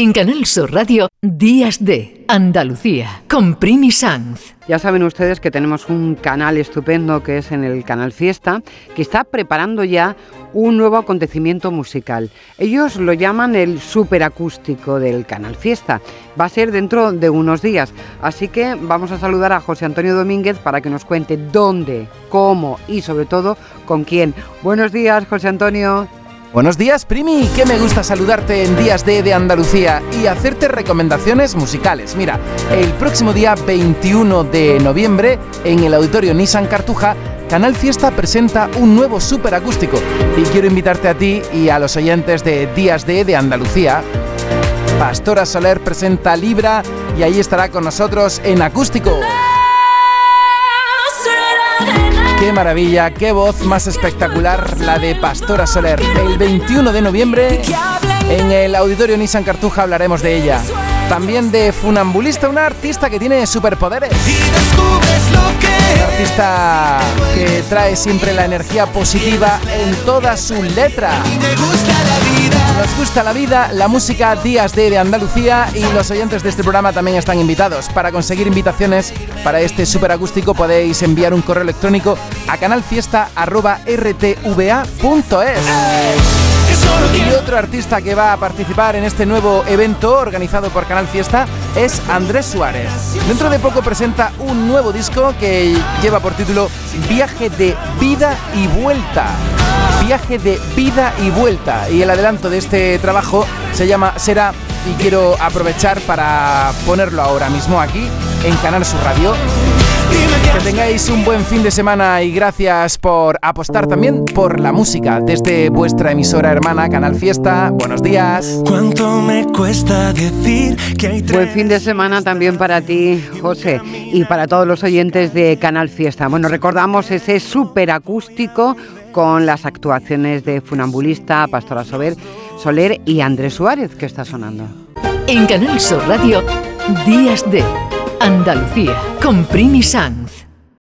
En Canal Sur Radio, Días de Andalucía, con Primi Sanz. Ya saben ustedes que tenemos un canal estupendo que es en el Canal Fiesta, que está preparando ya un nuevo acontecimiento musical. Ellos lo llaman el superacústico del Canal Fiesta. Va a ser dentro de unos días. Así que vamos a saludar a José Antonio Domínguez para que nos cuente dónde, cómo y sobre todo con quién. Buenos días, José Antonio. Buenos días, Primi. Que me gusta saludarte en Días de, de Andalucía y hacerte recomendaciones musicales. Mira, el próximo día 21 de noviembre, en el Auditorio Nissan Cartuja, Canal Fiesta presenta un nuevo superacústico. Y quiero invitarte a ti y a los oyentes de Días de, de Andalucía. Pastora Soler presenta Libra y ahí estará con nosotros en acústico. Qué maravilla, qué voz más espectacular la de Pastora Soler. El 21 de noviembre en el Auditorio Nissan Cartuja hablaremos de ella. También de Funambulista, una artista que tiene superpoderes. Artista que trae siempre la energía positiva en toda su letra. Nos gusta la vida, la música Días de, de Andalucía y los oyentes de este programa también están invitados. Para conseguir invitaciones para este super acústico podéis enviar un correo electrónico a canalfiesta.rtva.es. Y otro artista que va a participar en este nuevo evento organizado por Canal Fiesta es Andrés Suárez. Dentro de poco presenta un nuevo disco que lleva por título Viaje de vida y vuelta. Viaje de vida y vuelta. Y el adelanto de este trabajo se llama Será y quiero aprovechar para ponerlo ahora mismo aquí en Canal Sur Radio. Tengáis un buen fin de semana y gracias por apostar también por la música desde vuestra emisora hermana Canal Fiesta. Buenos días. ¿Cuánto me cuesta decir que hay Buen fin de semana también para ti, José, y para todos los oyentes de Canal Fiesta. Bueno, recordamos ese superacústico con las actuaciones de Funambulista, Pastora Soler, Soler y Andrés Suárez que está sonando. En Canal Sur Radio, Días de Andalucía, con Primi Sanz.